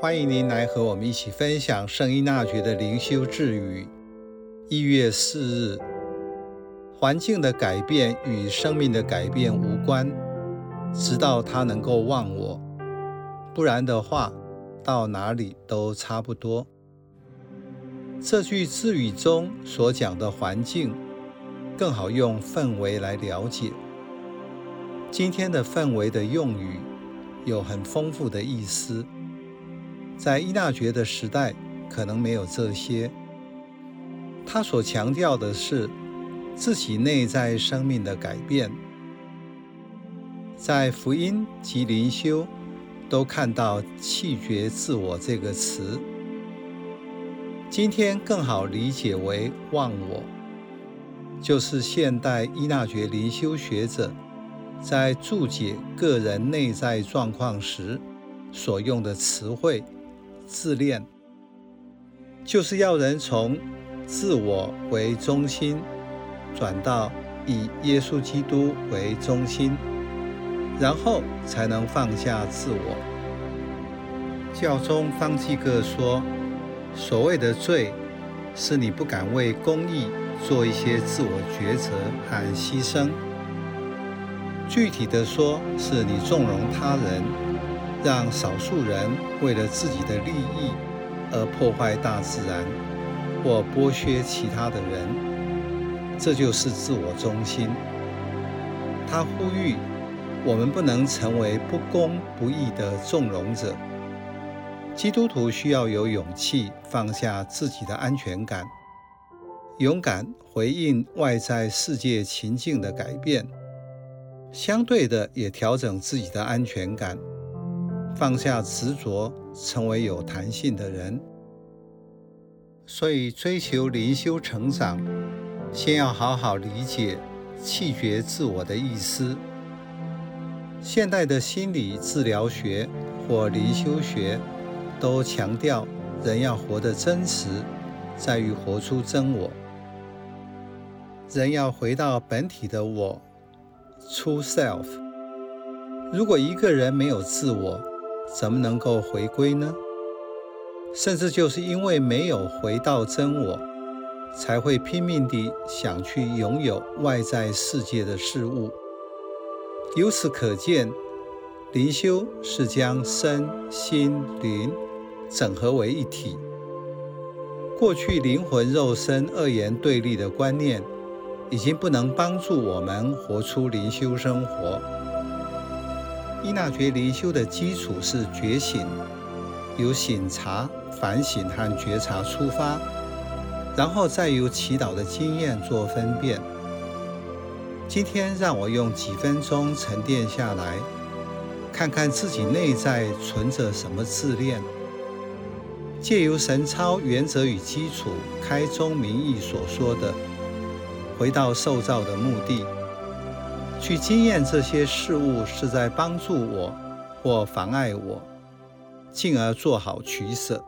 欢迎您来和我们一起分享圣依纳爵的灵修智语。一月四日，环境的改变与生命的改变无关，直到他能够忘我，不然的话，到哪里都差不多。这句智语中所讲的环境，更好用氛围来了解。今天的氛围的用语有很丰富的意思。在依纳爵的时代，可能没有这些。他所强调的是自己内在生命的改变。在福音及灵修都看到“弃绝自我”这个词。今天更好理解为“忘我”，就是现代依纳爵灵修学者在注解个人内在状况时所用的词汇。自恋就是要人从自我为中心，转到以耶稣基督为中心，然后才能放下自我。教宗方济各说，所谓的罪，是你不敢为公义做一些自我抉择和牺牲。具体的说，是你纵容他人。让少数人为了自己的利益而破坏大自然，或剥削其他的人，这就是自我中心。他呼吁我们不能成为不公不义的纵容者。基督徒需要有勇气放下自己的安全感，勇敢回应外在世界情境的改变，相对的也调整自己的安全感。放下执着，成为有弹性的人。所以，追求灵修成长，先要好好理解弃绝自我的意思。现代的心理治疗学或灵修学都强调，人要活得真实，在于活出真我。人要回到本体的我，True Self。如果一个人没有自我，怎么能够回归呢？甚至就是因为没有回到真我，才会拼命地想去拥有外在世界的事物。由此可见，灵修是将身心灵整合为一体。过去灵魂肉身二元对立的观念，已经不能帮助我们活出灵修生活。依纳爵灵修的基础是觉醒，由省察、反省和觉察出发，然后再由祈祷的经验做分辨。今天让我用几分钟沉淀下来，看看自己内在存着什么自恋，借由神操原则与基础开宗明义所说的，回到受造的目的。去经验这些事物是在帮助我或妨碍我，进而做好取舍。